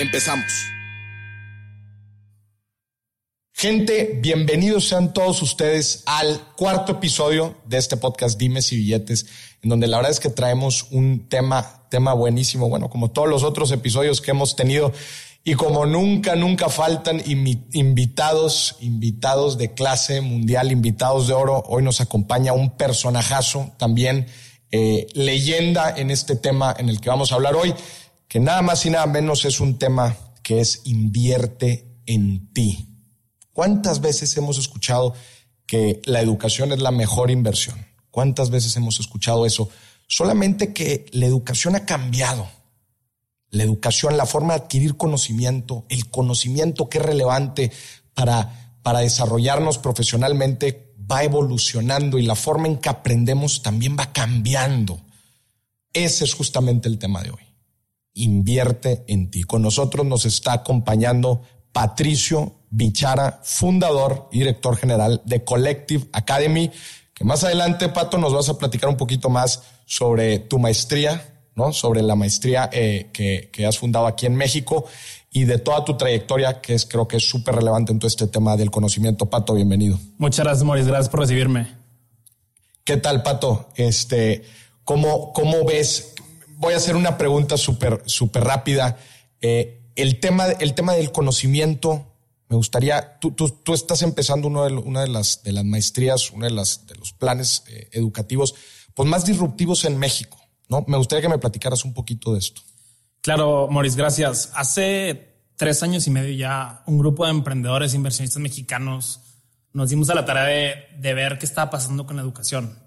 Empezamos. Gente, bienvenidos sean todos ustedes al cuarto episodio de este podcast Dimes y Billetes, en donde la verdad es que traemos un tema, tema buenísimo, bueno, como todos los otros episodios que hemos tenido. Y como nunca, nunca faltan invitados, invitados de clase mundial, invitados de oro, hoy nos acompaña un personajazo también, eh, leyenda en este tema en el que vamos a hablar hoy, que nada más y nada menos es un tema que es invierte en ti. ¿Cuántas veces hemos escuchado que la educación es la mejor inversión? ¿Cuántas veces hemos escuchado eso? Solamente que la educación ha cambiado. La educación, la forma de adquirir conocimiento, el conocimiento que es relevante para, para desarrollarnos profesionalmente va evolucionando y la forma en que aprendemos también va cambiando. Ese es justamente el tema de hoy. Invierte en ti. Con nosotros nos está acompañando Patricio Bichara, fundador y director general de Collective Academy, que más adelante, Pato, nos vas a platicar un poquito más sobre tu maestría, ¿no? Sobre la maestría eh, que, que, has fundado aquí en México y de toda tu trayectoria, que es creo que es súper relevante en todo este tema del conocimiento. Pato, bienvenido. Muchas gracias, Maurice. Gracias por recibirme. ¿Qué tal, Pato? Este, ¿cómo, cómo ves? Voy a hacer una pregunta súper, súper rápida. Eh, el tema, el tema del conocimiento, me gustaría, tú, tú, tú estás empezando uno de, una de las, de las maestrías, uno de, las, de los planes eh, educativos pues más disruptivos en México, ¿no? Me gustaría que me platicaras un poquito de esto. Claro, Maurice, gracias. Hace tres años y medio ya un grupo de emprendedores e inversionistas mexicanos nos dimos a la tarea de, de ver qué estaba pasando con la educación.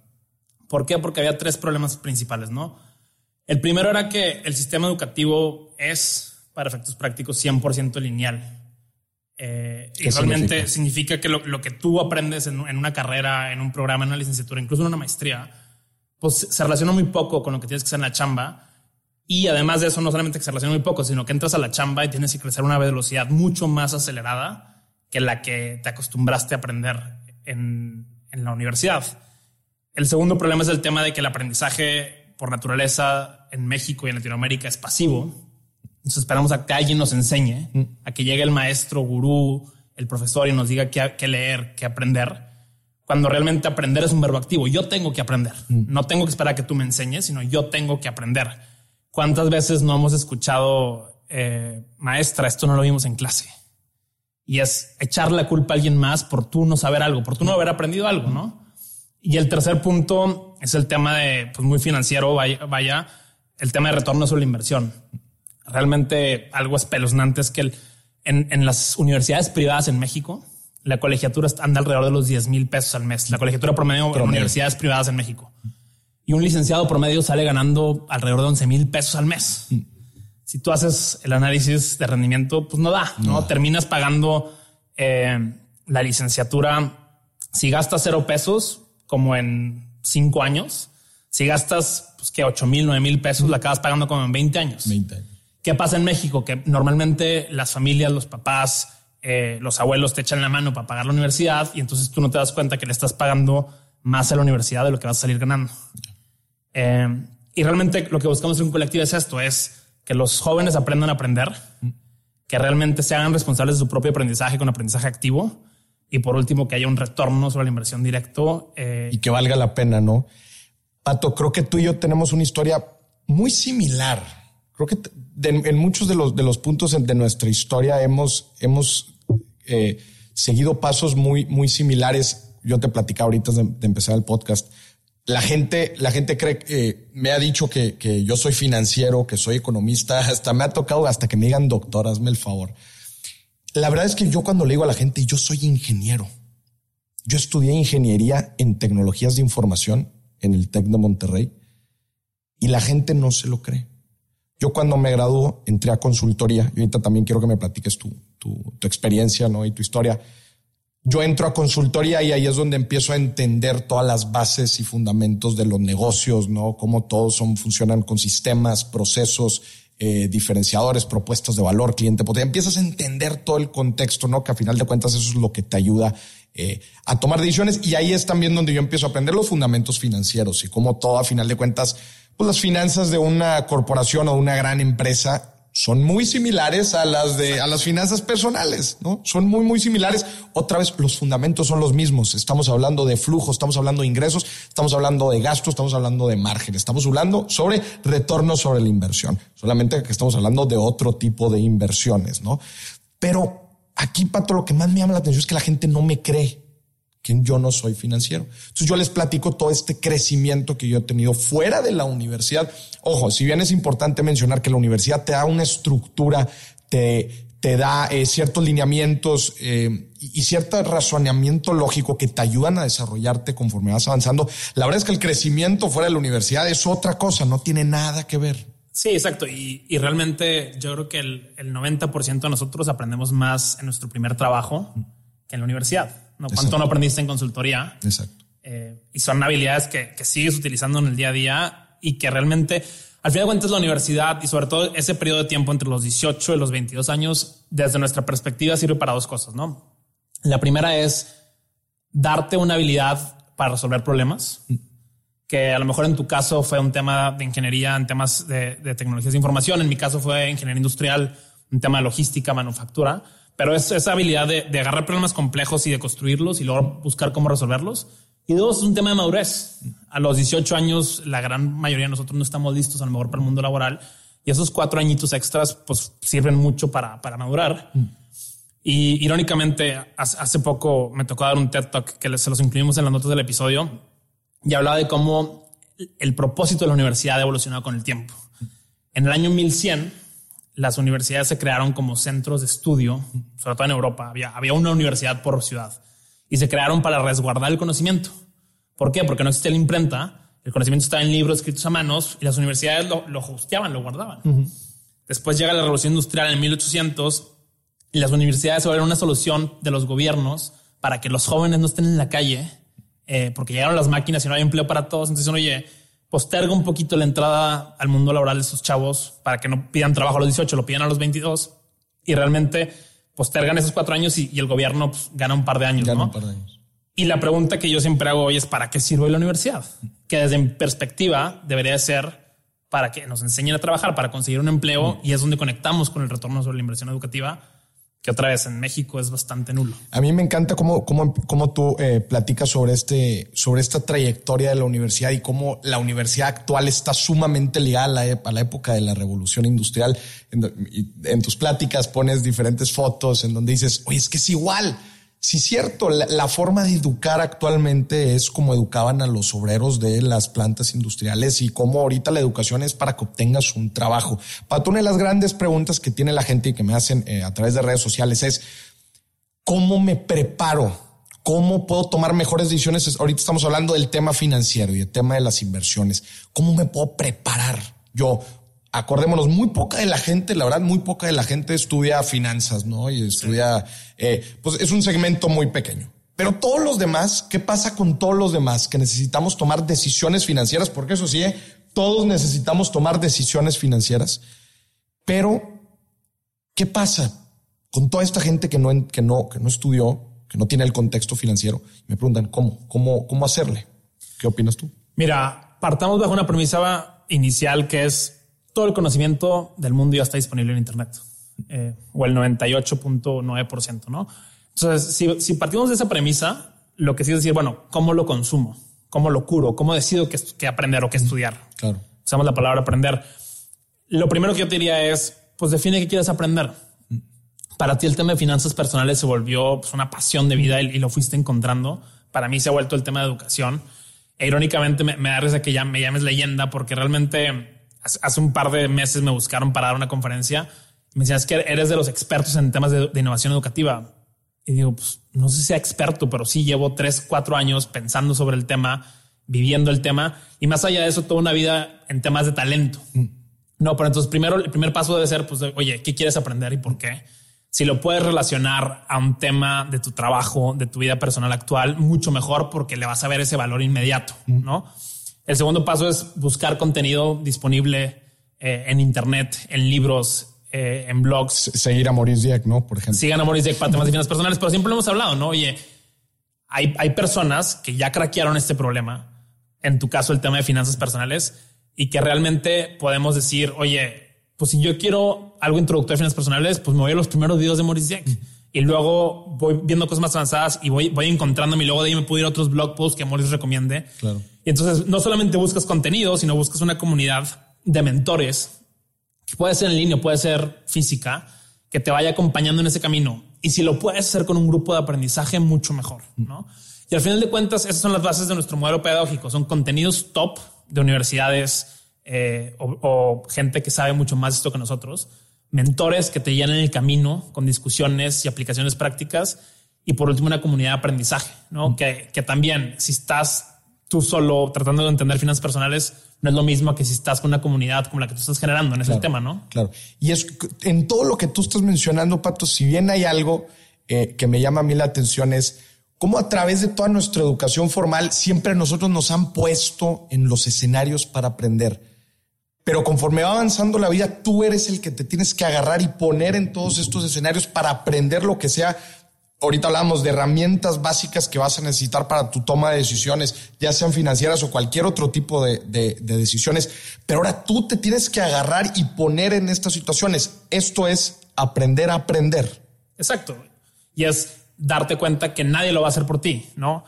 ¿Por qué? Porque había tres problemas principales, ¿no? El primero era que el sistema educativo es para efectos prácticos 100% lineal. Eh, y realmente significa? que lo, que tú aprendes en, una carrera, en un programa, en una licenciatura, incluso en una maestría, pues se relaciona muy poco con lo que tienes que hacer en la chamba. Y además de eso, no solamente que se relaciona muy poco, sino que entras a la chamba y tienes que crecer a una velocidad mucho más acelerada que la que te acostumbraste a aprender en, en la universidad. El segundo problema es el tema de que el aprendizaje por naturaleza en México y en Latinoamérica es pasivo entonces esperamos a que alguien nos enseñe, a que llegue el maestro, gurú, el profesor y nos diga qué, leer, qué aprender. Cuando realmente aprender es un verbo activo. Yo tengo que aprender. No tengo que esperar a que tú me enseñes, sino yo tengo que aprender. ¿Cuántas veces no hemos escuchado, eh, maestra, esto no lo vimos en clase? Y es echar la culpa a alguien más por tú no saber algo, por tú no haber aprendido algo, ¿no? Y el tercer punto es el tema de, pues muy financiero, vaya, vaya el tema de retorno sobre la inversión realmente algo espeluznante es que en, las universidades privadas en México, la colegiatura anda alrededor de los 10 mil pesos al mes. La colegiatura promedio, en universidades privadas en México. Y un licenciado promedio sale ganando alrededor de 11 mil pesos al mes. Si tú haces el análisis de rendimiento, pues no da, no, terminas pagando eh, la licenciatura. Si gastas cero pesos, como en cinco años, si gastas pues que 8 mil, 9 mil pesos, la acabas pagando como en 20 años. 20 años. ¿Qué pasa en México? Que normalmente las familias, los papás, eh, los abuelos te echan la mano para pagar la universidad y entonces tú no te das cuenta que le estás pagando más a la universidad de lo que vas a salir ganando. Eh, y realmente lo que buscamos en un colectivo es esto, es que los jóvenes aprendan a aprender, que realmente se hagan responsables de su propio aprendizaje con aprendizaje activo y por último que haya un retorno sobre la inversión directo. Eh, y que valga la pena, ¿no? Pato, creo que tú y yo tenemos una historia muy similar creo que en muchos de los, de los puntos de nuestra historia hemos, hemos eh, seguido pasos muy, muy similares. Yo te platicaba ahorita de, empezar el podcast. La gente, la gente cree que me ha dicho que, que, yo soy financiero, que soy economista, hasta me ha tocado hasta que me digan doctor, hazme el favor. La verdad es que yo cuando le digo a la gente, yo soy ingeniero. Yo estudié ingeniería en tecnologías de información en el TEC de Monterrey y la gente no se lo cree. Yo cuando me graduó entré a consultoría y ahorita también quiero que me platiques tu, tu, tu experiencia ¿no? y tu historia. Yo entro a consultoría y ahí es donde empiezo a entender todas las bases y fundamentos de los negocios, ¿no? Cómo todos son, funcionan con sistemas, procesos, eh, diferenciadores, propuestas de valor, cliente. Porque empiezas a entender todo el contexto, ¿no? Que a final de cuentas eso es lo que te ayuda eh, a tomar decisiones. Y ahí es también donde yo empiezo a aprender los fundamentos financieros y cómo todo a final de cuentas, pues las finanzas de una corporación o una gran empresa son muy similares a las de a las finanzas personales, ¿no? Son muy muy similares. Otra vez los fundamentos son los mismos. Estamos hablando de flujo, estamos hablando de ingresos, estamos hablando de gastos, estamos hablando de margen, estamos hablando sobre retorno sobre la inversión. Solamente que estamos hablando de otro tipo de inversiones, ¿no? Pero aquí Pato lo que más me llama la atención es que la gente no me cree que yo no soy financiero. Entonces yo les platico todo este crecimiento que yo he tenido fuera de la universidad. Ojo, si bien es importante mencionar que la universidad te da una estructura, te, te da eh, ciertos lineamientos eh, y, cierto razonamiento lógico que te ayudan a desarrollarte conforme vas avanzando. La verdad es que el crecimiento fuera de la universidad es otra cosa, no tiene nada que ver. Sí, exacto. Y, y realmente yo creo que el, el 90% de nosotros aprendemos más en nuestro primer trabajo que en la universidad. ¿No? ¿Cuánto no aprendiste en consultoría? Exacto. Eh, y son habilidades que, que, sigues utilizando en el día a día y que realmente, al final de cuentas, la universidad y sobre todo ese periodo de tiempo entre los 18 y los 22 años, desde nuestra perspectiva, sirve para dos cosas, ¿no? La primera es darte una habilidad para resolver problemas, que a lo mejor en tu caso fue un tema de ingeniería en temas de, de tecnologías de información, en mi caso fue ingeniería industrial, un tema de logística, manufactura pero es esa habilidad de, agarrar problemas complejos y de construirlos y luego buscar cómo resolverlos. Y dos, es un tema de madurez. A los 18 años, la gran mayoría de nosotros no estamos listos a lo mejor para el mundo laboral y esos cuatro añitos extras pues sirven mucho para, para madurar. Y irónicamente, hace poco me tocó dar un TED Talk que se los incluimos en las notas del episodio y hablaba de cómo el propósito de la universidad ha evolucionado con el tiempo. En el año 1100, las universidades se crearon como centros de estudio, sobre todo en Europa. Había, había una universidad por ciudad y se crearon para resguardar el conocimiento. ¿Por qué? Porque no existía la imprenta, el conocimiento estaba en libros escritos a manos y las universidades lo, lo hosteaban, lo guardaban. Después llega la revolución industrial en 1800 y las universidades se volvieron una solución de los gobiernos para que los jóvenes no estén en la calle, eh, porque llegaron las máquinas y no había empleo para todos. Entonces, oye, posterga un poquito la entrada al mundo laboral de esos chavos para que no pidan trabajo a los 18, lo pidan a los 22 y realmente postergan esos cuatro años y, y el gobierno pues, gana un par de años. Gana un par de años. Y la pregunta que yo siempre hago hoy es ¿para qué sirve la universidad? Que desde mi perspectiva debería ser para que nos enseñen a trabajar, para conseguir un empleo y es donde conectamos con el retorno sobre la inversión educativa que otra vez en México es bastante nulo. A mí me encanta cómo, cómo, cómo tú eh, platicas sobre, este, sobre esta trayectoria de la universidad y cómo la universidad actual está sumamente ligada a la, a la época de la revolución industrial. En, en, tus pláticas pones diferentes fotos en donde dices, oye, es que es igual. Sí, cierto, la, forma de educar actualmente es como educaban a los obreros de las plantas industriales y cómo ahorita la educación es para que obtengas un trabajo. Pato, una de las grandes preguntas que tiene la gente y que me hacen eh, a través de redes sociales es, ¿cómo me preparo? ¿Cómo puedo tomar mejores decisiones? Ahorita estamos hablando del tema financiero y el tema de las inversiones. ¿Cómo me puedo preparar yo acordémonos, muy poca de la gente, la verdad, muy poca de la gente estudia finanzas, ¿no? Y estudia, eh, pues es un segmento muy pequeño. Pero todos los demás, ¿qué pasa con todos los demás que necesitamos tomar decisiones financieras? Porque eso sí, ¿eh? todos necesitamos tomar decisiones financieras. Pero, ¿qué pasa con toda esta gente que no, que no, que no estudió, que no tiene el contexto financiero? Me preguntan, ¿cómo? ¿Cómo, cómo hacerle? ¿Qué opinas tú? Mira, partamos bajo una premisa inicial que es todo el conocimiento del mundo ya está disponible en Internet, eh, o el 98.9%, ¿no? Entonces, si, si, partimos de esa premisa, lo que sí es decir, bueno, ¿cómo lo consumo? ¿Cómo lo curo? ¿Cómo decido qué, qué aprender o qué estudiar? Claro. Usamos la palabra aprender. Lo primero que yo te diría es, pues define qué quieres aprender. Para ti el tema de finanzas personales se volvió pues, una pasión de vida y, y, lo fuiste encontrando. Para mí se ha vuelto el tema de educación. E irónicamente me, me da risa que ya me llames leyenda porque realmente hace un par de meses me buscaron para dar una conferencia. Me decían, es que eres de los expertos en temas de, de, innovación educativa. Y digo, pues no sé si sea experto, pero sí llevo tres, cuatro años pensando sobre el tema, viviendo el tema y más allá de eso, toda una vida en temas de talento. Mm. No, pero entonces primero el primer paso debe ser, pues, oye, ¿qué quieres aprender y por qué? Si lo puedes relacionar a un tema de tu trabajo, de tu vida personal actual, mucho mejor porque le vas a ver ese valor inmediato, ¿no? El segundo paso es buscar contenido disponible eh, en Internet, en libros, eh, en blogs. Seguir a Maurice Dieck, ¿no? Por ejemplo. Sigan a Maurice Dieck para temas de finanzas personales, pero siempre lo hemos hablado, ¿no? Oye, hay, hay personas que ya craquearon este problema, en tu caso el tema de finanzas personales, y que realmente podemos decir, oye, pues si yo quiero algo introductorio de finanzas personales, pues me voy a los primeros videos de Maurice Dieck. Y luego voy viendo cosas más avanzadas y voy, voy encontrándome y luego de ahí me puedo ir a otros blog posts que Maurice recomiende. Claro. Y entonces no solamente buscas contenido, sino buscas una comunidad de mentores, que puede ser en línea, puede ser física, que te vaya acompañando en ese camino. Y si lo puedes hacer con un grupo de aprendizaje, mucho mejor, ¿no? Y al final de cuentas, esas son las bases de nuestro modelo pedagógico. Son contenidos top de universidades eh, o, o, gente que sabe mucho más de esto que nosotros, mentores que te llenan el camino con discusiones y aplicaciones prácticas. Y por último, una comunidad de aprendizaje, ¿no? Que, que también, si estás tú solo tratando de entender finanzas personales no es lo mismo que si estás con una comunidad como la que tú estás generando en ese tema, ¿no? Claro. Y es en todo lo que tú estás mencionando, Pato, si bien hay algo eh, que me llama a mí la atención es cómo a través de toda nuestra educación formal siempre nosotros nos han puesto en los escenarios para aprender. Pero conforme va avanzando la vida, tú eres el que te tienes que agarrar y poner en todos estos escenarios para aprender lo que sea ahorita hablamos de herramientas básicas que vas a necesitar para tu toma de decisiones, ya sean financieras o cualquier otro tipo de, de, de, decisiones. Pero ahora tú te tienes que agarrar y poner en estas situaciones. Esto es aprender a aprender. Exacto. Y es darte cuenta que nadie lo va a hacer por ti, ¿no?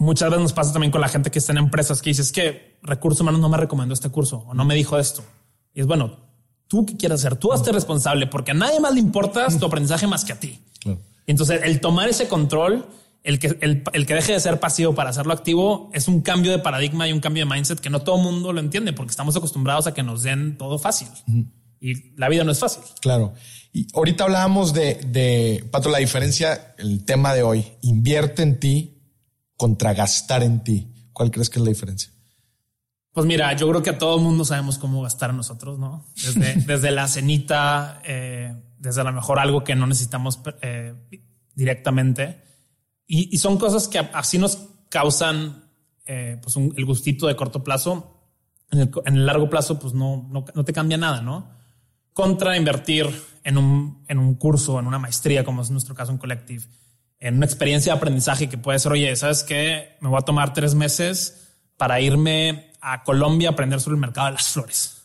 Muchas veces nos pasa también con la gente que está en empresas que dices que recursos humanos no me recomendó este curso o no me dijo esto. Y es bueno, tú qué quieres hacer, tú hazte responsable porque a nadie más le importa tu aprendizaje más que a ti. Claro. Entonces, el tomar ese control, el que, el, el, que deje de ser pasivo para hacerlo activo, es un cambio de paradigma y un cambio de mindset que no todo mundo lo entiende porque estamos acostumbrados a que nos den todo fácil. Uh -huh. Y la vida no es fácil. Claro. Y ahorita hablábamos de, de, Pato, la diferencia, el tema de hoy, invierte en ti contra gastar en ti. ¿Cuál crees que es la diferencia? Pues mira, yo creo que a todo el mundo sabemos cómo gastar nosotros, ¿no? Desde, desde la cenita, eh, desde a lo mejor algo que no necesitamos eh, directamente. Y, y, son cosas que así nos causan eh, pues un, el gustito de corto plazo. En el, en el largo plazo, pues no, no, no, te cambia nada, ¿no? Contra invertir en un, en un curso, en una maestría, como es nuestro caso en Collective, en una experiencia de aprendizaje que puede ser, oye, ¿sabes qué? Me voy a tomar tres meses para irme a Colombia a aprender sobre el mercado de las flores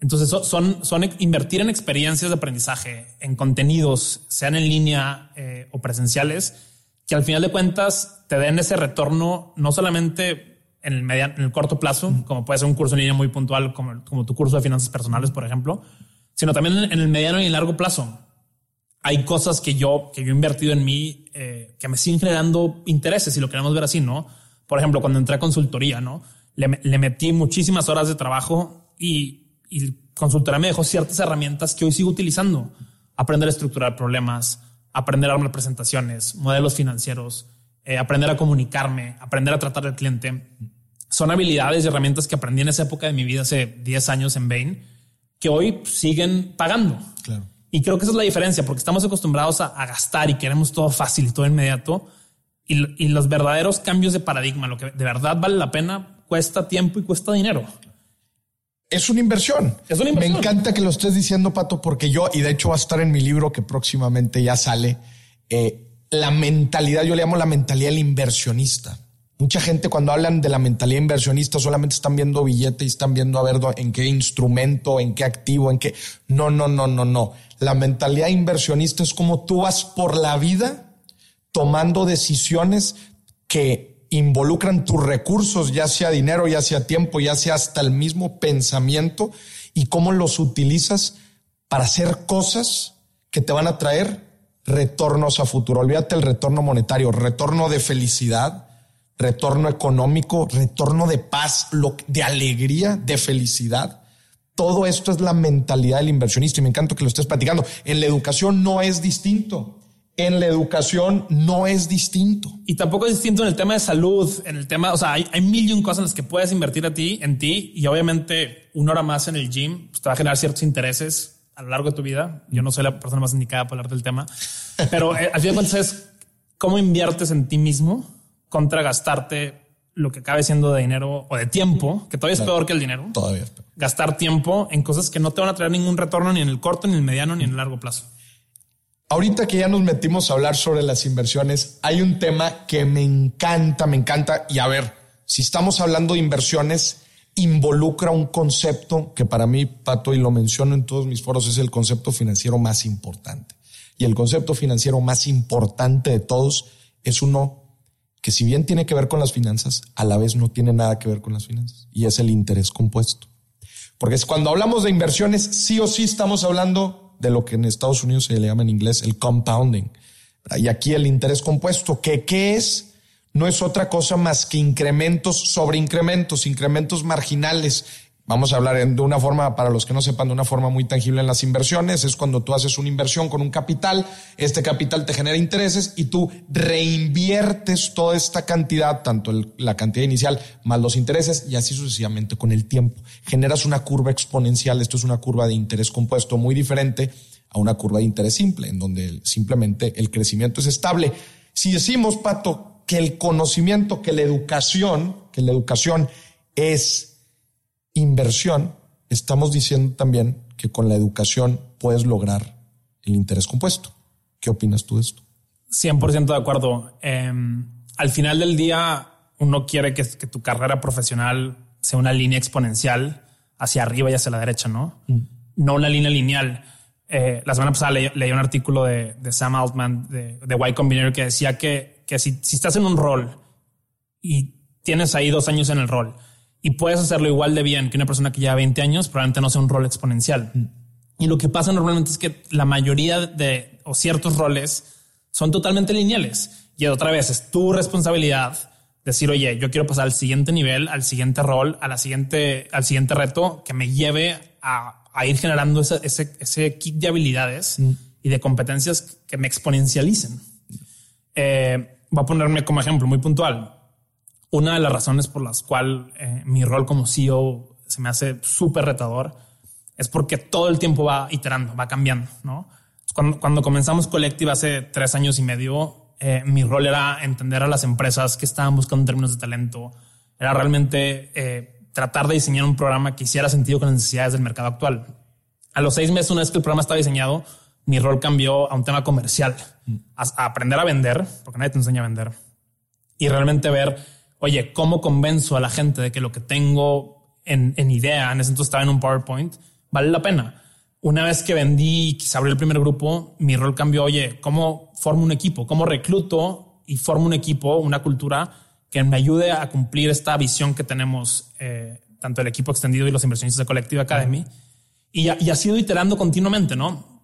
entonces son, son invertir en experiencias de aprendizaje, en contenidos, sean en línea eh, o presenciales, que al final de cuentas te den ese retorno, no solamente en el, mediano, en el corto plazo, como puede ser un curso en línea muy puntual, como, como tu curso de finanzas personales, por ejemplo, sino también en el mediano y largo plazo. Hay cosas que yo, que yo he invertido en mí, eh, que me siguen generando intereses, si lo queremos ver así, ¿no? Por ejemplo, cuando entré a consultoría, ¿no? Le, metí muchísimas horas de trabajo y y consultora me dejó ciertas herramientas que hoy sigo utilizando. Aprender a estructurar problemas, aprender a armar presentaciones, modelos financieros, eh, aprender a comunicarme, aprender a tratar al cliente. Son habilidades y herramientas que aprendí en esa época de mi vida, hace 10 años en Bain, que hoy siguen pagando. Claro. Y creo que esa es la diferencia, porque estamos acostumbrados a, a gastar y queremos todo fácil y todo inmediato. Y, y los verdaderos cambios de paradigma, lo que de verdad vale la pena, cuesta tiempo y cuesta dinero es una inversión. Es una inversión. Me encanta que lo estés diciendo, Pato, porque yo, y de hecho va a estar en mi libro que próximamente ya sale, eh, la mentalidad, yo le llamo la mentalidad del inversionista. Mucha gente cuando hablan de la mentalidad inversionista solamente están viendo billete y están viendo a ver en qué instrumento, en qué activo, en qué... No, no, no, no, no. La mentalidad inversionista es como tú vas por la vida tomando decisiones que involucran tus recursos, ya sea dinero, ya sea tiempo, ya sea hasta el mismo pensamiento y cómo los utilizas para hacer cosas que te van a traer retornos a futuro. Olvídate el retorno monetario, retorno de felicidad, retorno económico, retorno de paz, de alegría, de felicidad. Todo esto es la mentalidad del inversionista y me encanta que lo estés platicando. En la educación no es distinto en la educación no es distinto. Y tampoco es distinto en el tema de salud, en el tema, o sea, hay, hay mil y un cosas en las que puedes invertir a ti, en ti, y obviamente una hora más en el gym pues, te va a generar ciertos intereses a lo largo de tu vida. Yo no soy la persona más indicada para hablar del tema, pero eh, al fin de cuentas es cómo inviertes en ti mismo contra gastarte lo que acabe siendo de dinero o de tiempo, que todavía es peor que el dinero. Todavía Gastar tiempo en cosas que no te van a traer ningún retorno ni en el corto, ni en el mediano, ni en el largo plazo. Ahorita que ya nos metimos a hablar sobre las inversiones, hay un tema que me encanta, me encanta. Y a ver, si estamos hablando de inversiones, involucra un concepto que para mí, Pato, y lo menciono en todos mis foros, es el concepto financiero más importante. Y el concepto financiero más importante de todos es uno que si bien tiene que ver con las finanzas, a la vez no tiene nada que ver con las finanzas, y es el interés compuesto. Porque es cuando hablamos de inversiones, sí o sí estamos hablando de lo que en Estados Unidos se le llama en inglés el compounding. Y aquí el interés compuesto, que qué es, no es otra cosa más que incrementos sobre incrementos, incrementos marginales Vamos a hablar de una forma, para los que no sepan, de una forma muy tangible en las inversiones. Es cuando tú haces una inversión con un capital, este capital te genera intereses y tú reinviertes toda esta cantidad, tanto la cantidad inicial más los intereses y así sucesivamente con el tiempo. Generas una curva exponencial. Esto es una curva de interés compuesto muy diferente a una curva de interés simple, en donde simplemente el crecimiento es estable. Si decimos, Pato, que el conocimiento, que la educación, que la educación es inversión, estamos diciendo también que con la educación puedes lograr el interés compuesto. ¿Qué opinas tú de esto? 100% de acuerdo. Em, al final del día, uno quiere que, tu carrera profesional sea una línea exponencial hacia arriba y hacia la derecha, ¿no? Mm. No una línea lineal. Eh, la semana pasada leí, un artículo de, Sam Altman de, de Y Combinator que decía que, que si, si estás en un rol y tienes ahí dos años en el rol, y puedes hacerlo igual de bien que una persona que lleva 20 años, probablemente no sea un rol exponencial. Y lo que pasa normalmente es que la mayoría de o ciertos roles son totalmente lineales. Y otra vez es tu responsabilidad decir, oye, yo quiero pasar al siguiente nivel, al siguiente rol, a la siguiente, al siguiente reto que me lleve a, ir generando ese, ese, kit de habilidades y de competencias que me exponencialicen. Eh, voy a ponerme como ejemplo muy puntual una de las razones por las cuales eh, mi rol como CEO se me hace súper retador es porque todo el tiempo va iterando, va cambiando, ¿no? Cuando, cuando comenzamos Collective hace tres años y medio, eh, mi rol era entender a las empresas que estaban buscando en términos de talento. Era realmente eh, tratar de diseñar un programa que hiciera sentido con las necesidades del mercado actual. A los seis meses, una vez que el programa estaba diseñado, mi rol cambió a un tema comercial, a aprender a vender, porque nadie te enseña a vender, y realmente ver oye, ¿cómo convenzo a la gente de que lo que tengo en, idea, en ese entonces estaba en un PowerPoint, vale la pena? Una vez que vendí y se abrió el primer grupo, mi rol cambió, oye, ¿cómo formo un equipo? ¿Cómo recluto y formo un equipo, una cultura que me ayude a cumplir esta visión que tenemos, eh, tanto el equipo extendido y los inversionistas de Collective Academy? Y, y ha sido iterando continuamente, ¿no?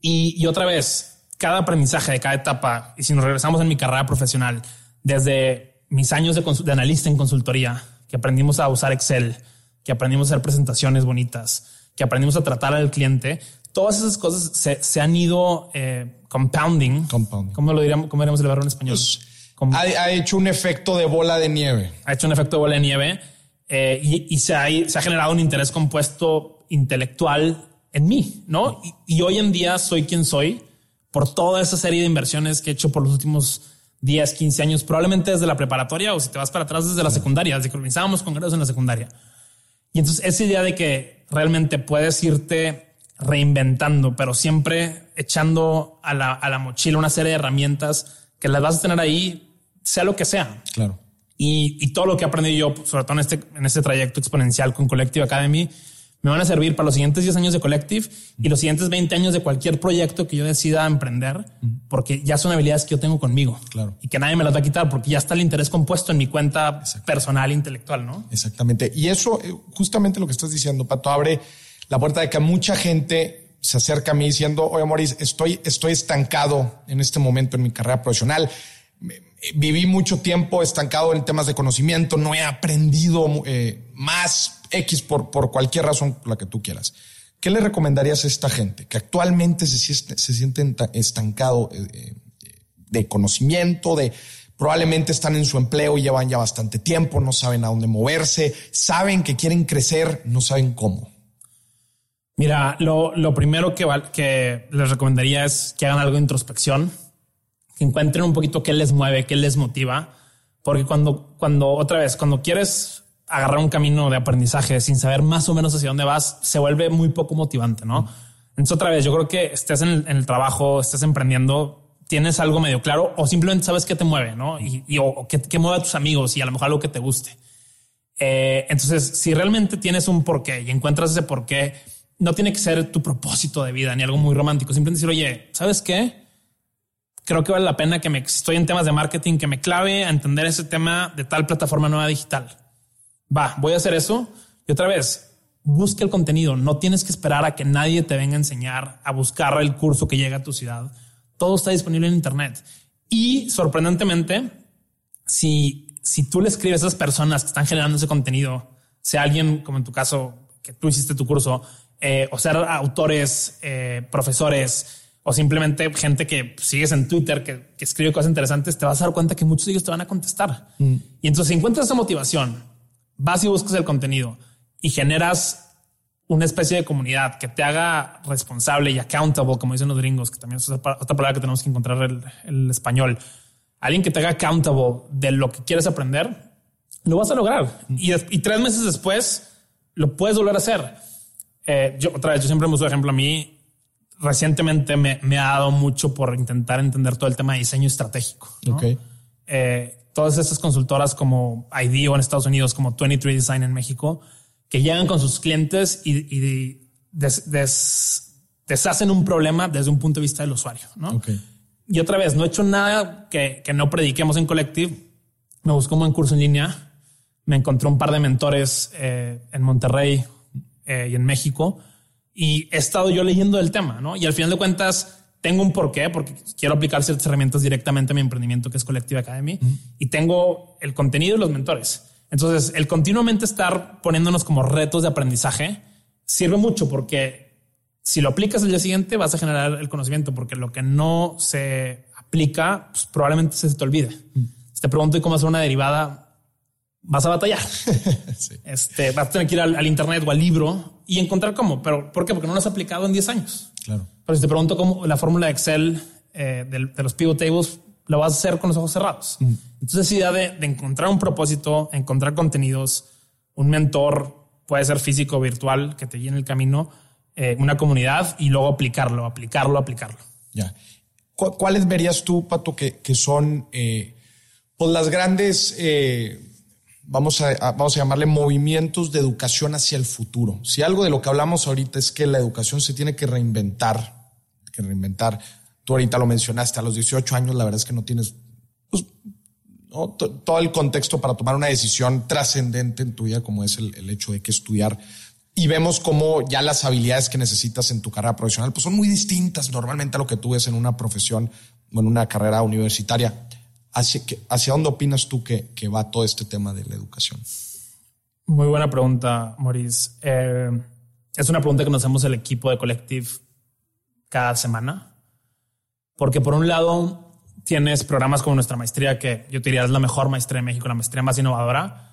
Y, y otra vez, cada aprendizaje de cada etapa, y si nos regresamos en mi carrera profesional, desde mis años de, analista en consultoría, que aprendimos a usar Excel, que aprendimos a hacer presentaciones bonitas, que aprendimos a tratar al cliente, todas esas cosas se, han ido eh, compounding. ¿Cómo lo diríamos? ¿Cómo diríamos el en español? Pues, ha, hecho un efecto de bola de nieve. Ha hecho un efecto de bola de nieve eh, y, se, ha, se, ha, generado un interés compuesto intelectual en mí, ¿no? Y, y hoy en día soy quien soy por toda esa serie de inversiones que he hecho por los últimos 10, 15 años, probablemente desde la preparatoria o si te vas para atrás desde la secundaria, desde que organizábamos congresos en la secundaria. Y entonces esa idea de que realmente puedes irte reinventando, pero siempre echando a la, a la mochila una serie de herramientas que las vas a tener ahí, sea lo que sea. Claro. Y, y todo lo que he aprendido yo, sobre todo en este, en este trayecto exponencial con Collective Academy, me van a servir para los siguientes 10 años de Collective y los siguientes 20 años de cualquier proyecto que yo decida emprender, porque ya son habilidades que yo tengo conmigo. Claro. Y que nadie me las va a quitar porque ya está el interés compuesto en mi cuenta personal e intelectual, ¿no? Exactamente. Y eso, eh, justamente lo que estás diciendo, Pato, abre la puerta de que mucha gente se acerca a mí diciendo, oye, Maurice, estoy, estoy estancado en este momento en mi carrera profesional viví mucho tiempo estancado en temas de conocimiento, no he aprendido eh, más X por, por cualquier razón, la que tú quieras. ¿Qué le recomendarías a esta gente que actualmente se, se siente estancado eh, eh, de conocimiento, de probablemente están en su empleo, llevan ya bastante tiempo, no saben a dónde moverse, saben que quieren crecer, no saben cómo. Mira, lo, lo primero que, que les recomendaría es que hagan algo de introspección, que encuentren un poquito qué les mueve, qué les motiva, porque cuando, cuando otra vez, cuando quieres agarrar un camino de aprendizaje sin saber más o menos hacia dónde vas, se vuelve muy poco motivante, ¿no? Entonces, otra vez, yo creo que estés en el, trabajo, estés emprendiendo, tienes algo medio claro o simplemente sabes qué te mueve, ¿no? Y, y o, qué, qué, mueve a tus amigos y a lo mejor algo que te guste. Eh, entonces, si realmente tienes un porqué y encuentras ese porqué, no tiene que ser tu propósito de vida ni algo muy romántico. Simplemente decir, oye, ¿sabes qué? Creo que vale la pena que me estoy en temas de marketing, que me clave a entender ese tema de tal plataforma nueva digital. Va, voy a hacer eso. Y otra vez, busque el contenido. No tienes que esperar a que nadie te venga a enseñar a buscar el curso que llega a tu ciudad. Todo está disponible en Internet. Y sorprendentemente, si, si tú le escribes a esas personas que están generando ese contenido, sea alguien como en tu caso, que tú hiciste tu curso, eh, o ser autores, eh, profesores, o simplemente gente que sigues en Twitter, que, que, escribe cosas interesantes, te vas a dar cuenta que muchos de ellos te van a contestar. Mm. Y entonces, si encuentras esa motivación, vas y buscas el contenido y generas una especie de comunidad que te haga responsable y accountable, como dicen los gringos, que también es otra palabra que tenemos que encontrar el, el español. Alguien que te haga accountable de lo que quieres aprender, lo vas a lograr. Y, y tres meses después lo puedes volver a hacer. Eh, yo otra vez, yo siempre me uso ejemplo a mí. Recientemente me, me, ha dado mucho por intentar entender todo el tema de diseño estratégico. ¿no? Okay. Eh, todas estas consultoras como IDEO en Estados Unidos, como 23 Design en México, que llegan con sus clientes y, y des, des, deshacen un problema desde un punto de vista del usuario. ¿no? Okay. Y otra vez, no he hecho nada que, que no prediquemos en Collective. Me buscó un buen curso en línea. Me encontré un par de mentores eh, en Monterrey eh, y en México. Y he estado yo leyendo el tema, ¿no? Y al final de cuentas, tengo un porqué, porque quiero aplicar ciertas herramientas directamente a mi emprendimiento, que es Collective Academy, y tengo el contenido y los mentores. Entonces, el continuamente estar poniéndonos como retos de aprendizaje sirve mucho porque si lo aplicas el día siguiente vas a generar el conocimiento, porque lo que no se aplica, pues probablemente se te olvide. Si te pregunto cómo hacer una derivada, vas a batallar. sí. Este, vas a tener que ir al, al, internet o al libro y encontrar cómo. Pero ¿por qué? Porque no lo has aplicado en 10 años. Claro. Pero si te pregunto cómo la fórmula de Excel eh, de, de, los pivot tables, lo vas a hacer con los ojos cerrados. Mm. Entonces, idea de, de, encontrar un propósito, encontrar contenidos, un mentor, puede ser físico o virtual, que te guíe en el camino, eh, una comunidad y luego aplicarlo, aplicarlo, aplicarlo. Ya. ¿Cuáles verías tú, Pato, que, que son eh, pues las grandes eh, vamos a, vamos a llamarle movimientos de educación hacia el futuro. Si algo de lo que hablamos ahorita es que la educación se tiene que reinventar, que reinventar. Tú ahorita lo mencionaste, a los 18 años la verdad es que no tienes pues, todo el contexto para tomar una decisión trascendente en tu vida como es el, el hecho de que estudiar y vemos cómo ya las habilidades que necesitas en tu carrera profesional pues son muy distintas normalmente a lo que tú ves en una profesión o en una carrera universitaria. ¿Hacia, hacia dónde opinas tú que, que, va todo este tema de la educación? Muy buena pregunta, Maurice. Eh, es una pregunta que nos hacemos el equipo de Collective cada semana. Porque por un lado tienes programas como nuestra maestría, que yo te diría es la mejor maestría de México, la maestría más innovadora,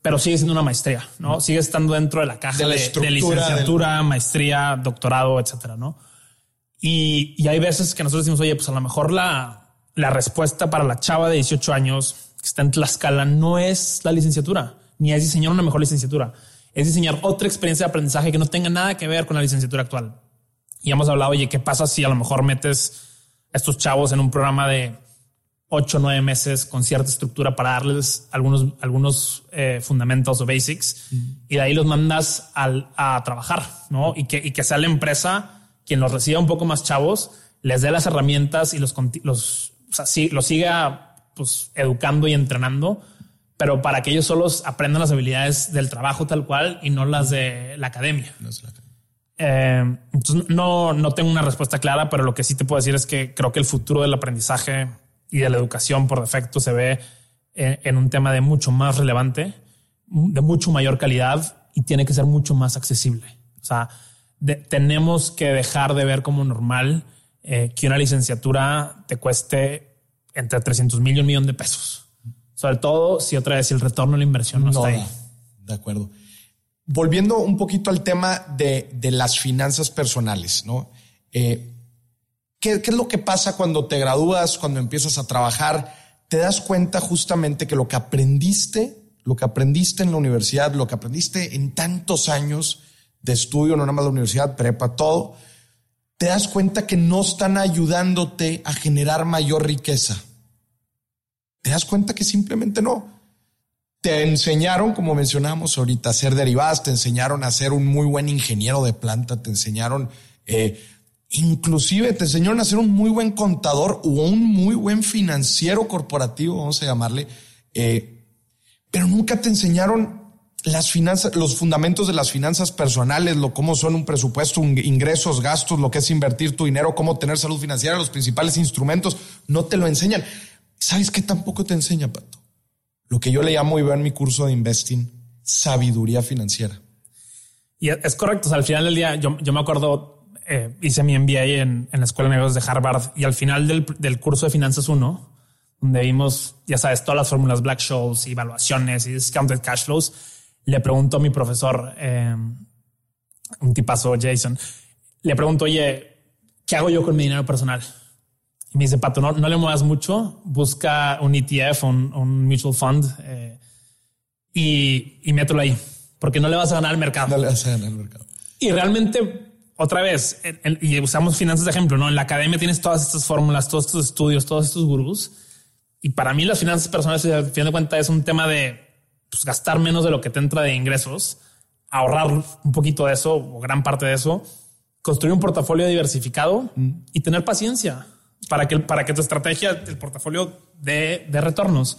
pero sigue siendo una maestría, ¿no? Sigue estando dentro de la caja de, la de, de licenciatura, del... maestría, doctorado, etcétera, ¿no? Y, y hay veces que nosotros decimos, oye, pues a lo mejor la, la respuesta para la chava de 18 años que está en Tlaxcala no es la licenciatura, ni es diseñar una mejor licenciatura. Es diseñar otra experiencia de aprendizaje que no tenga nada que ver con la licenciatura actual. Y hemos hablado, oye, ¿qué pasa si a lo mejor metes a estos chavos en un programa de 8 o 9 meses con cierta estructura para darles algunos, algunos eh, fundamentos o basics y de ahí los mandas al, a trabajar, ¿no? Y que, y que sea la empresa quien los reciba un poco más chavos, les dé las herramientas y los, los o sea, sí, lo siga pues, educando y entrenando, pero para que ellos solos aprendan las habilidades del trabajo tal cual y no las de la academia. Eh, entonces, no, no tengo una respuesta clara, pero lo que sí te puedo decir es que creo que el futuro del aprendizaje y de la educación por defecto se ve en, en un tema de mucho más relevante, de mucho mayor calidad y tiene que ser mucho más accesible. O sea, de, tenemos que dejar de ver como normal eh, que una licenciatura te cueste entre 300 mil y un millón de pesos. Sobre todo si otra vez el retorno de la inversión no, está ahí. De acuerdo. Volviendo un poquito al tema de, de las finanzas personales, ¿no? Eh, ¿qué, ¿Qué es lo que pasa cuando te gradúas, cuando empiezas a trabajar? Te das cuenta justamente que lo que aprendiste, lo que aprendiste en la universidad, lo que aprendiste en tantos años de estudio, no nada más la universidad, prepa, todo, te das cuenta que no están ayudándote a generar mayor riqueza. Te das cuenta que simplemente no. Te enseñaron, como mencionábamos ahorita, a hacer derivadas, te enseñaron a ser un muy buen ingeniero de planta, te enseñaron, eh, inclusive te enseñaron a ser un muy buen contador o un muy buen financiero corporativo, vamos a llamarle, eh, pero nunca te enseñaron las finanzas, los fundamentos de las finanzas personales, lo cómo son un presupuesto, ingresos, gastos, lo que es invertir tu dinero, cómo tener salud financiera, los principales instrumentos, no te lo enseñan. ¿Sabes qué tampoco te enseña, Pato? Lo que yo le llamo y veo en mi curso de investing, sabiduría financiera. Y es correcto. al final del día, yo, me acuerdo, eh, hice mi MBA en, la Escuela de Negocios de Harvard y al final del, del curso de Finanzas 1, donde vimos, ya sabes, todas las fórmulas Black Shows, evaluaciones y discounted cash flows, le pregunto a mi profesor, eh, un tipazo Jason, le pregunto, oye, ¿qué hago yo con mi dinero personal? Y me dice, Pato, no, no le muevas mucho, busca un ETF, un, un mutual fund eh, y, y mételo ahí, porque no le vas a ganar al mercado. No le vas a ganar al mercado. Y realmente, otra vez, y usamos finanzas de ejemplo, ¿no? En la academia tienes todas estas fórmulas, todos estos estudios, todos estos gurús. Y para mí las finanzas personales, al fin de cuentas, es un tema de pues, gastar menos de lo que te entra de ingresos, ahorrar un poquito de eso o gran parte de eso, construir un portafolio diversificado mm. y tener paciencia para que, para que tu estrategia, el portafolio de, de retornos.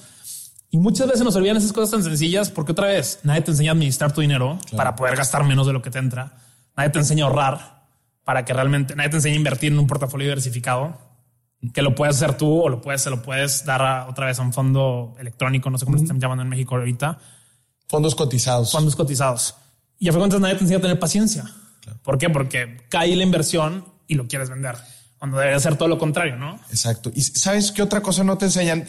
Y muchas veces nos olvidan esas cosas tan sencillas porque otra vez nadie te enseña a administrar tu dinero para poder gastar menos de lo que te entra. Nadie te enseña a ahorrar para que realmente nadie te enseña a invertir en un portafolio diversificado que lo puedes hacer tú o lo puedes, se lo puedes dar otra vez a un fondo electrónico, no sé cómo se están llamando en México ahorita. Fondos cotizados. Fondos cotizados. Y a cuentas nadie te enseña a tener paciencia. ¿Por qué? Porque cae la inversión y lo quieres vender. Cuando debería ser todo lo contrario, ¿no? Exacto. Y sabes qué otra cosa no te enseñan.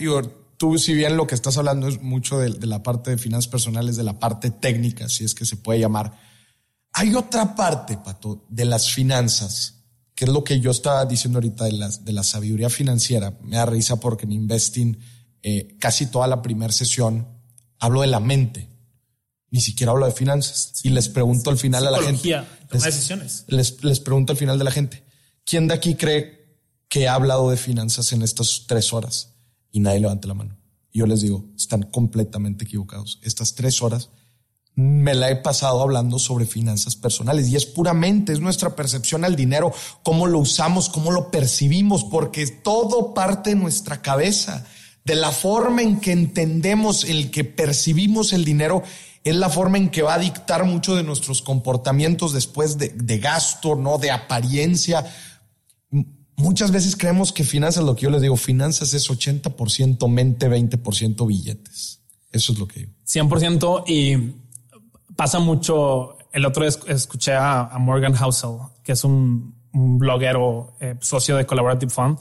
tú, si bien lo que estás hablando es mucho de, de la parte de finanzas personales, de la parte técnica, si es que se puede llamar. Hay otra parte, Pato, de las finanzas que es lo que yo estaba diciendo ahorita de la, de la sabiduría financiera. Me da risa porque en Investing eh, casi toda la primera sesión hablo de la mente. Ni siquiera hablo de finanzas. Y les pregunto al final a la gente. Les, decisiones. Les, les pregunto al final de la gente. ¿Quién de aquí cree que ha hablado de finanzas en estas tres horas? Y nadie levanta la mano. yo les digo, están completamente equivocados. Estas tres horas me la he pasado hablando sobre finanzas personales y es puramente, es nuestra percepción al dinero, cómo lo usamos, cómo lo percibimos, porque todo parte de nuestra cabeza, de la forma en que entendemos, el que percibimos el dinero, es la forma en que va a dictar mucho de nuestros comportamientos después de, de gasto, no de apariencia. Muchas veces creemos que finanzas, lo que yo les digo, finanzas es 80% mente, 20% billetes. Eso es lo que digo. 100% y pasa mucho. El otro día escuché a, Morgan Housel, que es un, bloguero eh, socio de Collaborative Fund,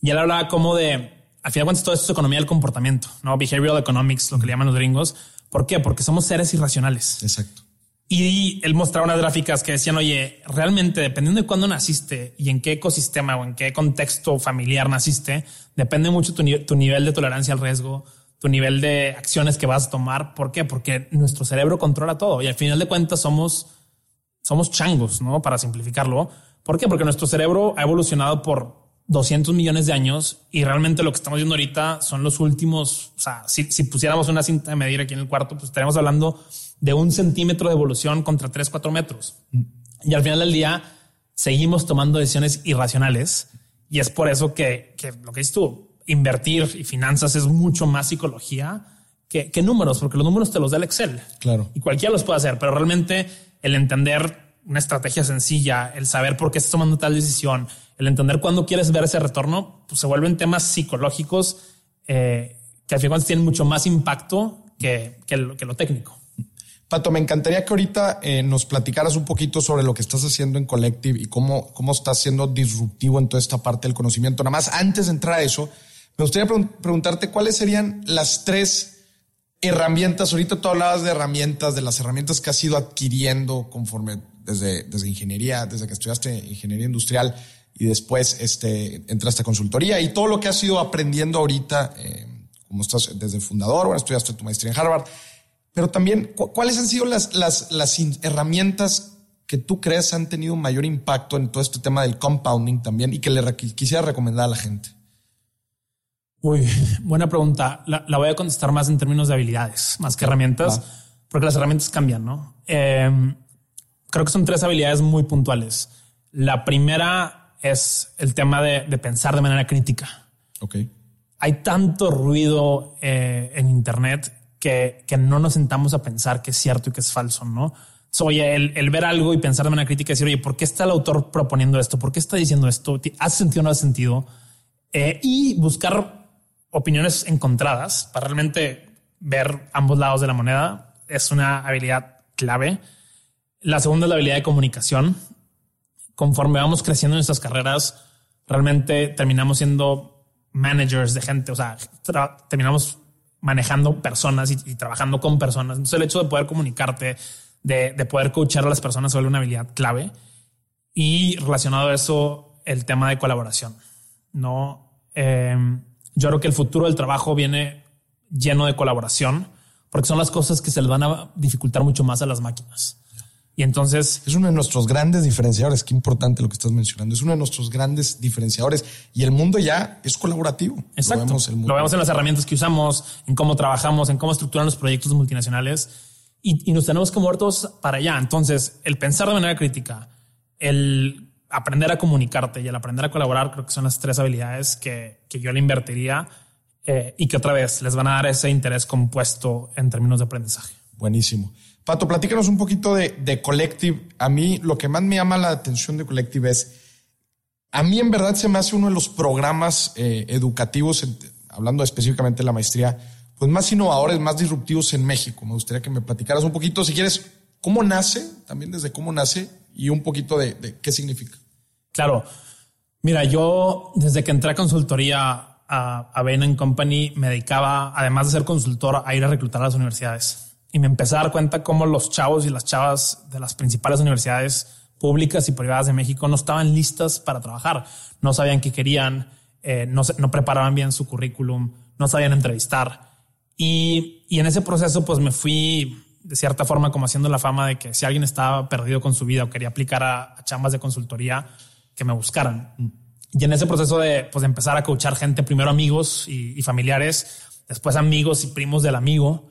y él hablaba como de, al final de cuentas, todo esto es economía del comportamiento, no behavioral economics, lo que le llaman los gringos. ¿Por qué? Porque somos seres irracionales. Exacto. Y él mostraba unas gráficas que decían, oye, realmente dependiendo de cuándo naciste y en qué ecosistema o en qué contexto familiar naciste, depende mucho tu, tu nivel de tolerancia al riesgo, tu nivel de acciones que vas a tomar. ¿Por qué? Porque nuestro cerebro controla todo y al final de cuentas somos, somos changos, ¿no? Para simplificarlo. ¿Por qué? Porque nuestro cerebro ha evolucionado por 200 millones de años y realmente lo que estamos viendo ahorita son los últimos, o sea, si, si pusiéramos una cinta de medir aquí en el cuarto, pues estaríamos hablando de un centímetro de evolución contra 3, 4 metros. Y al final del día seguimos tomando decisiones irracionales y es por eso que, que lo que dices tú, invertir y finanzas es mucho más psicología que, números, porque los números te los da el Excel. Claro. Y cualquiera los puede hacer, pero realmente el entender una estrategia sencilla, el saber por qué estás tomando tal decisión, el entender cuándo quieres ver ese retorno, pues se vuelven temas psicológicos eh, que al final tienen mucho más impacto que, que, lo, que lo técnico. Pato, me encantaría que ahorita eh, nos platicaras un poquito sobre lo que estás haciendo en Collective y cómo, cómo estás siendo disruptivo en toda esta parte del conocimiento. Nada más, antes de entrar a eso, Me gustaría preguntarte cuáles serían las tres herramientas. Ahorita tú hablabas de herramientas, de las herramientas que has ido adquiriendo conforme desde, desde ingeniería, desde que estudiaste ingeniería industrial y después este, entraste a consultoría y todo lo que has ido aprendiendo ahorita, eh, como estás desde fundador, bueno, estudiaste tu maestría en Harvard, pero también cuáles han sido las, las, las herramientas que tú crees han tenido mayor impacto en todo este tema del compounding también y que le quisiera recomendar a la gente. Uy, buena pregunta. La, voy a contestar más en términos de habilidades, más que herramientas, porque las herramientas cambian, ¿no? Em, creo que son tres habilidades muy puntuales. La primera es el tema de, pensar de manera crítica. Ok. Hay tanto ruido eh, en Internet que, no nos sentamos a pensar que es cierto y que es falso, ¿no? oye, el, ver algo y pensar de manera crítica y decir, oye, ¿por qué está el autor proponiendo esto? ¿Por qué está diciendo esto? ¿Hace sentido o no hace sentido? Eh, y buscar opiniones encontradas para realmente ver ambos lados de la moneda es una habilidad clave. La segunda es la habilidad de comunicación. Conforme vamos creciendo en nuestras carreras, realmente terminamos siendo managers de gente, o sea, terminamos manejando personas y, trabajando con personas. Entonces el hecho de poder comunicarte, de, poder coachar a las personas suele una habilidad clave. Y relacionado a eso, el tema de colaboración. No, em, yo creo que el futuro del trabajo viene lleno de colaboración, porque son las cosas que se les van a dificultar mucho más a las máquinas. Y entonces es uno de nuestros grandes diferenciadores. Qué importante lo que estás mencionando. Es uno de nuestros grandes diferenciadores y el mundo ya es colaborativo. Exacto. Lo vemos, lo vemos en las herramientas que usamos, en cómo trabajamos, en cómo estructuran los proyectos multinacionales y, y nos tenemos que mover todos para allá. Entonces, el pensar de manera crítica, el aprender a comunicarte y el aprender a colaborar, creo que son las tres habilidades que, que yo le invertiría eh, y que otra vez les van a dar ese interés compuesto en términos de aprendizaje. Buenísimo. Pato, platícanos un poquito de, de Collective. A mí lo que más me llama la atención de Collective es, a mí en verdad se me hace uno de los programas eh, educativos, hablando específicamente de la maestría, pues más innovadores, más disruptivos en México. Me gustaría que me platicaras un poquito, si quieres, cómo nace, también desde cómo nace y un poquito de, qué significa. Claro. Mira, yo desde que entré a consultoría a, a Bain Company me dedicaba, además de ser consultor, a ir a reclutar a las universidades. Y me empecé a dar cuenta cómo los chavos y las chavas de las principales universidades públicas y privadas de México no estaban listas para trabajar. No sabían qué querían, eh, no, no preparaban bien su currículum, no sabían entrevistar. Y, y en ese proceso, pues me fui de cierta forma como haciendo la fama de que si alguien estaba perdido con su vida o quería aplicar a, chambas de consultoría, que me buscaran. Y en ese proceso de, pues, empezar a coachar gente, primero amigos y, familiares, después amigos y primos del amigo,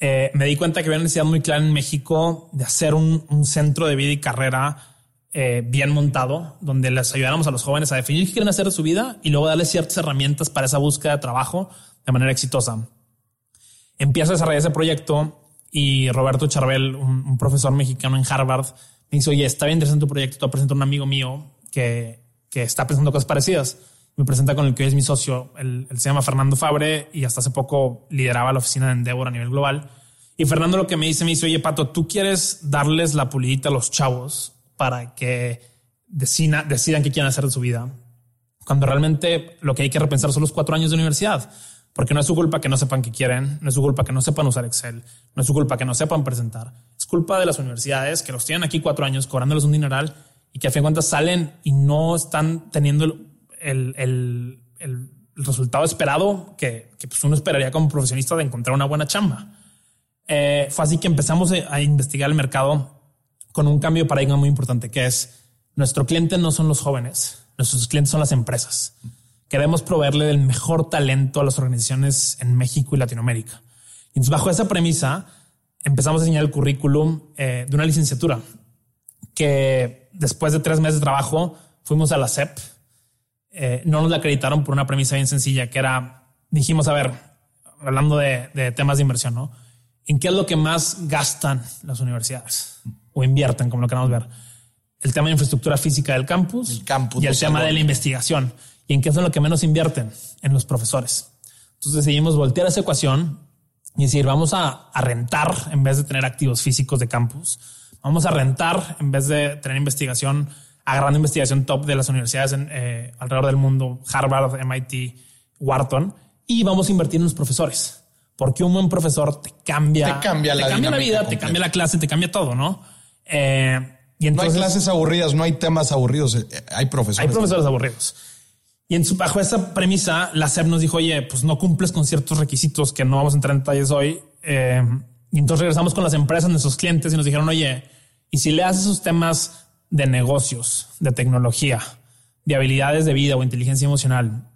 eh, me di cuenta que había una necesidad muy clara en México de hacer un, centro de vida y carrera eh, bien montado, donde les ayudáramos a los jóvenes a definir qué quieren hacer de su vida y luego darles ciertas herramientas para esa búsqueda de trabajo de manera exitosa. Empiezo a desarrollar ese proyecto y Roberto Charbel, un, profesor mexicano en Harvard, me dice, oye, está bien interesante tu proyecto, te presento a un amigo mío que, que está pensando cosas parecidas. Me presenta con el que hoy es mi socio, él, se llama Fernando Fabre y hasta hace poco lideraba la oficina de Endeavor a nivel global. Y Fernando lo que me dice, me dice, oye, Pato, tú quieres darles la pulidita a los chavos para que decidan qué quieren hacer de su vida, cuando realmente lo que hay que repensar son los cuatro años de universidad. Porque no es su culpa que no sepan qué quieren, no es su culpa que no sepan usar Excel, no es su culpa que no sepan presentar. Es culpa de las universidades que los tienen aquí cuatro años cobrándoles un dineral y que a fin de cuentas salen y no están teniendo el, el, el, resultado esperado que, que pues uno esperaría como profesionista de encontrar una buena chamba. Eh, fue así que empezamos a investigar el mercado con un cambio de paradigma muy importante que es nuestro cliente no son los jóvenes, nuestros clientes son las empresas queremos proveerle el mejor talento a las organizaciones en México y Latinoamérica. Y entonces, bajo esa premisa, empezamos a diseñar el currículum eh, de una licenciatura que después de tres meses de trabajo fuimos a la CEP. Eh, no nos la acreditaron por una premisa bien sencilla que era, dijimos, a ver, hablando de, de temas de inversión, ¿no? ¿En qué es lo que más gastan las universidades o invierten, como lo queramos ver? El tema de infraestructura física del campus, el campus y el tema de la investigación y en qué es lo que menos invierten en los profesores. Entonces decidimos voltear esa ecuación y decir, vamos a, rentar en vez de tener activos físicos de campus. Vamos a rentar en vez de tener investigación, agarrando investigación top de las universidades en, eh, alrededor del mundo, Harvard, MIT, Wharton y vamos a invertir en los profesores. Porque un buen profesor te cambia, Te cambia la te cambia la vida, te cambia la clase, te cambia todo, ¿no? Eh, y No entonces hay clases aburridas, no hay temas aburridos, eh, hay profesores. hay profesores aburridos. Y en su, bajo esa premisa, la SEP nos dijo, oye, pues no cumples con ciertos requisitos que no vamos a entrar en detalles hoy. Eh, y entonces regresamos con las empresas, nuestros clientes, y nos dijeron, oye, y si le haces esos temas de negocios, de tecnología, de habilidades de vida o inteligencia emocional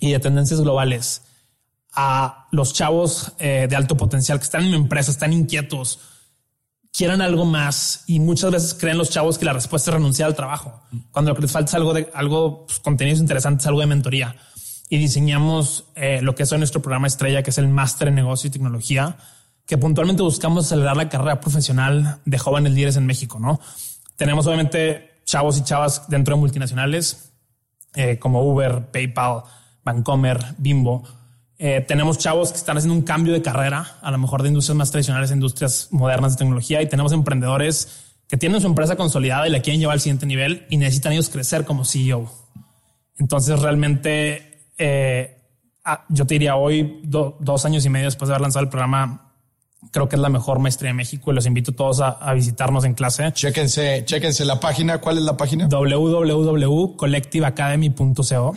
y de tendencias globales a los chavos eh, de alto potencial que están en empresas, están inquietos, quieran algo más y muchas veces creen los chavos que la respuesta es renunciar al trabajo, cuando lo que les falta es algo de algo, pues, contenidos interesantes, algo de mentoría. Y diseñamos eh, lo que es nuestro programa estrella, que es el máster en negocio y tecnología, que puntualmente buscamos acelerar la carrera profesional de jóvenes líderes en México. No tenemos obviamente chavos y chavas dentro de multinacionales eh, como Uber, PayPal, Bancomer, Bimbo. Eh, tenemos chavos que están haciendo un cambio de carrera, a lo mejor de industrias más tradicionales a industrias modernas de tecnología, y tenemos emprendedores que tienen su empresa consolidada y la quieren llevar al siguiente nivel y necesitan ellos crecer como CEO. Entonces, realmente, eh, yo te diría hoy, do- dos años y medio después de haber lanzado el programa, creo que es la mejor maestría de México y los invito todos a, a visitarnos en clase. Chéquense, chéquense la página. ¿Cuál es la página? www.collectiveacademy.co.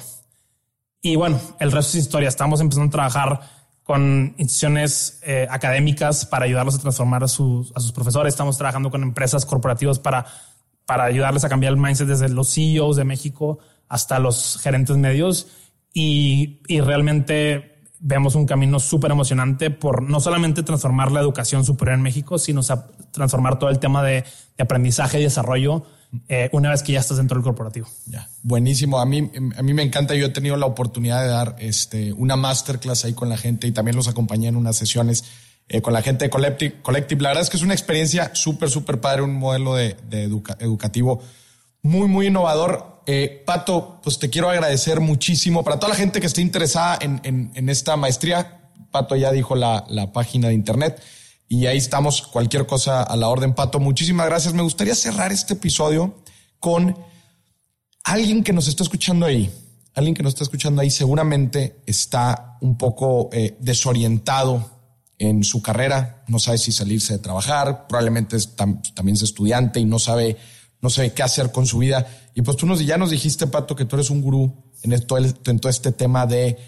Y bueno, el resto es historia. Estamos empezando a trabajar con instituciones eh, académicas para ayudarlos a transformar a sus, a sus profesores. Estamos trabajando con empresas corporativas para, para ayudarles a cambiar el mindset desde los CEOs de México hasta los gerentes medios. Y, y realmente vemos un camino súper emocionante por no solamente transformar la educación superior en México, sino transformar todo el tema de, aprendizaje y desarrollo eh, una vez que ya estás dentro del corporativo. Ya, buenísimo. A mí, a mí me encanta. Yo he tenido la oportunidad de dar este, una masterclass ahí con la gente y también los acompañé en unas sesiones eh, con la gente de Collective. La verdad es que es una experiencia súper, súper padre, un modelo de, de educa- educativo muy, muy innovador. Eh, Pato, pues te quiero agradecer muchísimo para toda la gente que esté interesada en, en, esta maestría. Pato ya dijo la, la página de internet y ahí estamos. Cualquier cosa a la orden, Pato. Muchísimas gracias. Me gustaría cerrar este episodio con alguien que nos está escuchando ahí. Alguien que nos está escuchando ahí seguramente está un poco eh, desorientado en su carrera, no sabe si salirse de trabajar, probablemente también es estudiante y no sabe, no sabe qué hacer con su vida. Y pues tú nos, ya nos dijiste, Pato, que tú eres un gurú en, esto, en todo este tema de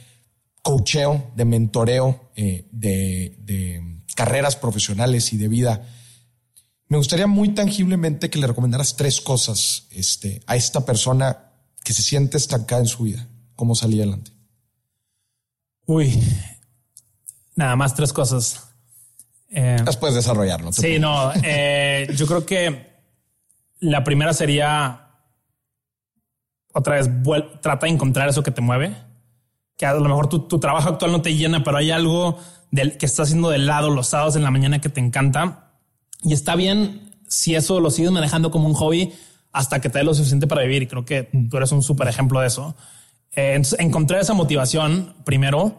coacheo, de mentoreo, eh, de, de carreras profesionales y de vida. Me gustaría muy tangiblemente que le recomendaras tres cosas este, a esta persona que se siente estancada en su vida. ¿Cómo salir adelante? Uy, nada más tres cosas. Eh, Las puedes desarrollar, ¿no? te sí, no, eh, yo creo que la primera sería otra vez, trata de encontrar eso que te mueve, que a lo mejor tu, tu trabajo actual no te llena, pero hay algo del, que estás haciendo de lado los sábados en la mañana que te encanta y está bien si eso lo sigues manejando como un hobby hasta que te dé lo suficiente para vivir. Y creo que tú eres un súper ejemplo de eso. Eh, entonces, encontrar esa motivación primero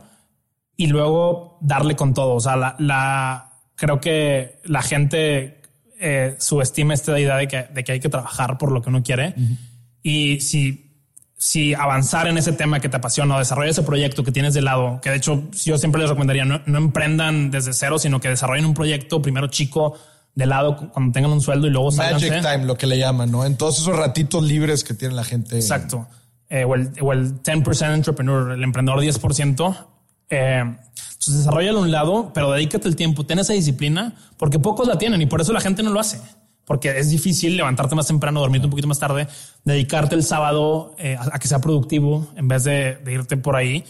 y luego darle con todo. O sea, la, la- creo que la gente eh, subestima esta idea de que, de que hay que trabajar por lo que uno quiere. Y si, si avanzar en ese tema que te apasiona o desarrollar ese proyecto que tienes de lado, que de hecho yo siempre les recomendaría no, no emprendan desde cero, sino que desarrollen un proyecto primero chico de lado cu- cuando tengan un sueldo y luego Magic sálganse. time, lo que le llaman, ¿no? En todos esos ratitos libres que tiene la gente. Exacto. Eh, o, el, o el 10% entrepreneur, el emprendedor 10%. Eh, entonces desarrollalo a un lado, pero dedícate el tiempo, ten esa disciplina, porque pocos la tienen y por eso la gente no lo hace. Porque es difícil levantarte más temprano, dormirte un poquito más tarde, dedicarte el sábado eh, a, que sea productivo en vez de, de irte por ahí.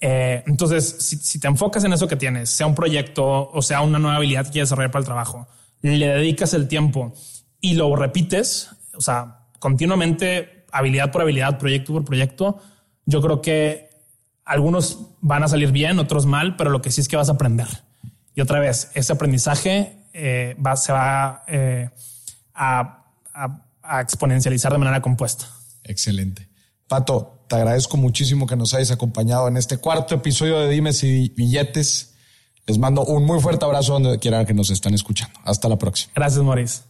Eh, entonces, si, si te enfocas en eso que tienes, sea un proyecto o sea una nueva habilidad que quieres desarrollar para el trabajo, le dedicas el tiempo y lo repites, o sea, continuamente, habilidad por habilidad, proyecto por proyecto, yo creo que algunos van a salir bien, otros mal, pero lo que sí es que vas a aprender. Y otra vez, ese aprendizaje eh, va, se va eh, a, a- a exponencializar de manera compuesta. Excelente. Pato, te agradezco muchísimo que nos hayas acompañado en este cuarto episodio de Dimes y Billetes. Les mando un muy fuerte abrazo donde quiera que nos están escuchando. Hasta la próxima. Gracias, Maurice.